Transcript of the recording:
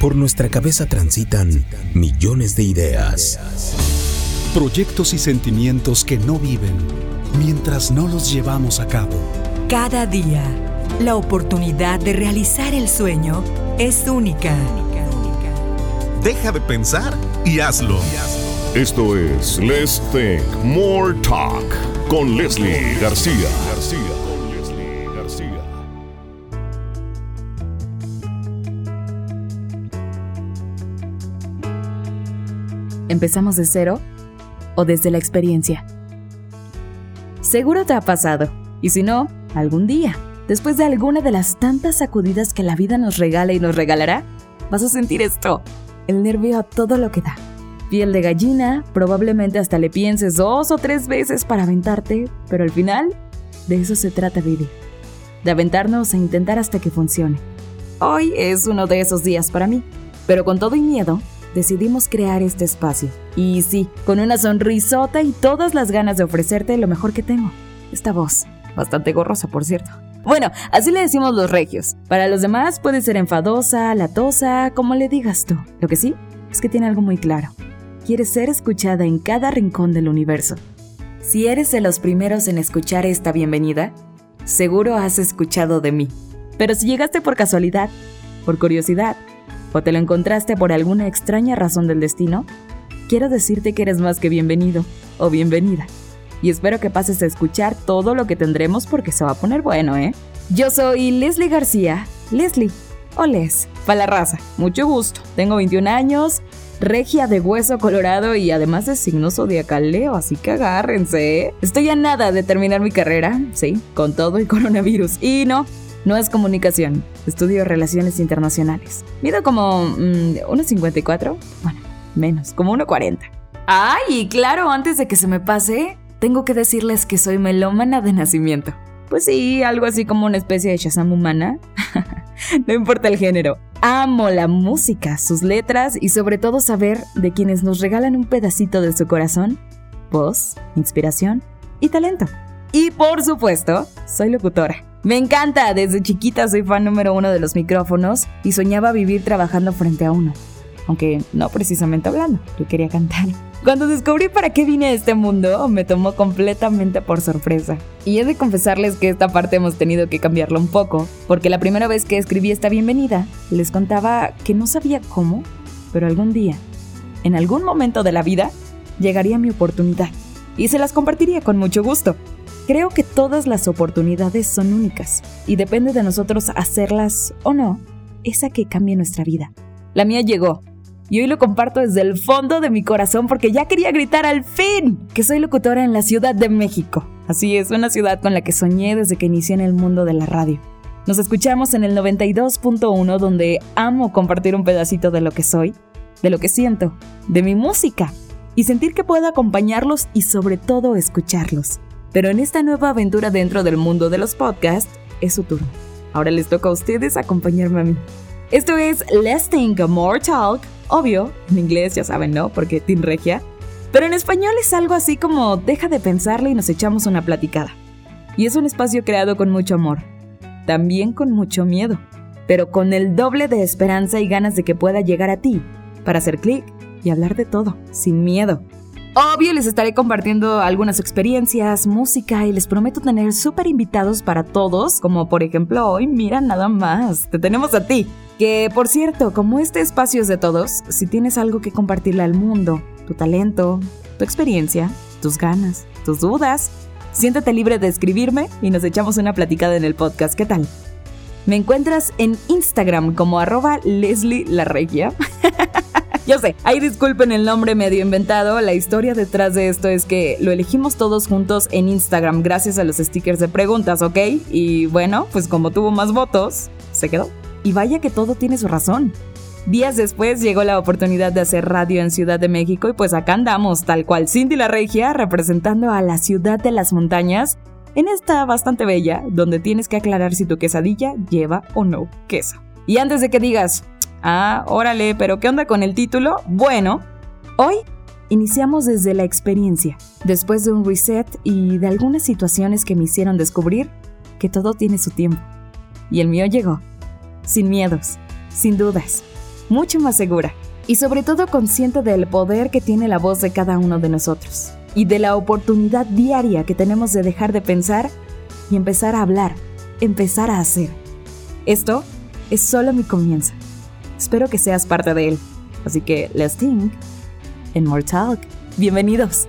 Por nuestra cabeza transitan millones de ideas. Proyectos y sentimientos que no viven mientras no los llevamos a cabo. Cada día, la oportunidad de realizar el sueño es única. Deja de pensar y hazlo. Esto es Let's Think More Talk con Leslie García. ¿Empezamos de cero o desde la experiencia? Seguro te ha pasado, y si no, algún día, después de alguna de las tantas sacudidas que la vida nos regala y nos regalará, vas a sentir esto, el nervio a todo lo que da. Piel de gallina, probablemente hasta le pienses dos o tres veces para aventarte, pero al final, de eso se trata vivir. De aventarnos e intentar hasta que funcione. Hoy es uno de esos días para mí, pero con todo y miedo, decidimos crear este espacio. Y sí, con una sonrisota y todas las ganas de ofrecerte lo mejor que tengo. Esta voz, bastante gorrosa por cierto. Bueno, así le decimos los regios. Para los demás puede ser enfadosa, latosa, como le digas tú. Lo que sí es que tiene algo muy claro. Quiere ser escuchada en cada rincón del universo. Si eres de los primeros en escuchar esta bienvenida, seguro has escuchado de mí. Pero si llegaste por casualidad, por curiosidad, te lo encontraste por alguna extraña razón del destino, quiero decirte que eres más que bienvenido o bienvenida. Y espero que pases a escuchar todo lo que tendremos porque se va a poner bueno, ¿eh? Yo soy Leslie García, Leslie, o Les, para la raza, mucho gusto. Tengo 21 años, regia de hueso colorado y además de signo zodiacal Leo, así que agárrense. ¿eh? Estoy a nada de terminar mi carrera, sí, con todo el coronavirus. Y no, no es comunicación, estudio relaciones internacionales. Mido como mm, 1,54, bueno, menos, como 1,40. Ay, claro, antes de que se me pase, tengo que decirles que soy melómana de nacimiento. Pues sí, algo así como una especie de Shazam humana. no importa el género. Amo la música, sus letras y sobre todo saber de quienes nos regalan un pedacito de su corazón, voz, inspiración y talento. Y por supuesto, soy locutora. Me encanta, desde chiquita soy fan número uno de los micrófonos y soñaba vivir trabajando frente a uno. Aunque no precisamente hablando, yo quería cantar. Cuando descubrí para qué vine a este mundo, me tomó completamente por sorpresa. Y he de confesarles que esta parte hemos tenido que cambiarla un poco, porque la primera vez que escribí esta bienvenida, les contaba que no sabía cómo, pero algún día, en algún momento de la vida, llegaría mi oportunidad. Y se las compartiría con mucho gusto. Creo que todas las oportunidades son únicas y depende de nosotros hacerlas o no, esa que cambie nuestra vida. La mía llegó y hoy lo comparto desde el fondo de mi corazón porque ya quería gritar al fin que soy locutora en la Ciudad de México. Así es, una ciudad con la que soñé desde que inicié en el mundo de la radio. Nos escuchamos en el 92.1 donde amo compartir un pedacito de lo que soy, de lo que siento, de mi música y sentir que puedo acompañarlos y sobre todo escucharlos. Pero en esta nueva aventura dentro del mundo de los podcasts, es su turno. Ahora les toca a ustedes acompañarme a mí. Esto es Let's Think More Talk, obvio, en inglés ya saben, ¿no? Porque Team Regia. Pero en español es algo así como deja de pensarle y nos echamos una platicada. Y es un espacio creado con mucho amor, también con mucho miedo, pero con el doble de esperanza y ganas de que pueda llegar a ti, para hacer clic y hablar de todo, sin miedo. Obvio, les estaré compartiendo algunas experiencias, música y les prometo tener súper invitados para todos, como por ejemplo hoy, mira nada más, te tenemos a ti. Que por cierto, como este espacio es de todos, si tienes algo que compartirle al mundo, tu talento, tu experiencia, tus ganas, tus dudas, siéntate libre de escribirme y nos echamos una platicada en el podcast, ¿qué tal? Me encuentras en Instagram como arroba Leslie. Yo sé, ahí disculpen el nombre medio inventado, la historia detrás de esto es que lo elegimos todos juntos en Instagram gracias a los stickers de preguntas, ¿ok? Y bueno, pues como tuvo más votos, se quedó. Y vaya que todo tiene su razón. Días después llegó la oportunidad de hacer radio en Ciudad de México y pues acá andamos, tal cual Cindy la Regia, representando a la ciudad de las montañas en esta bastante bella, donde tienes que aclarar si tu quesadilla lleva o no queso. Y antes de que digas, Ah, órale, pero ¿qué onda con el título? Bueno, hoy iniciamos desde la experiencia, después de un reset y de algunas situaciones que me hicieron descubrir que todo tiene su tiempo. Y el mío llegó, sin miedos, sin dudas, mucho más segura y sobre todo consciente del poder que tiene la voz de cada uno de nosotros y de la oportunidad diaria que tenemos de dejar de pensar y empezar a hablar, empezar a hacer. Esto es solo mi comienzo. Espero que seas parte de él. Así que, let's think and more talk. Bienvenidos.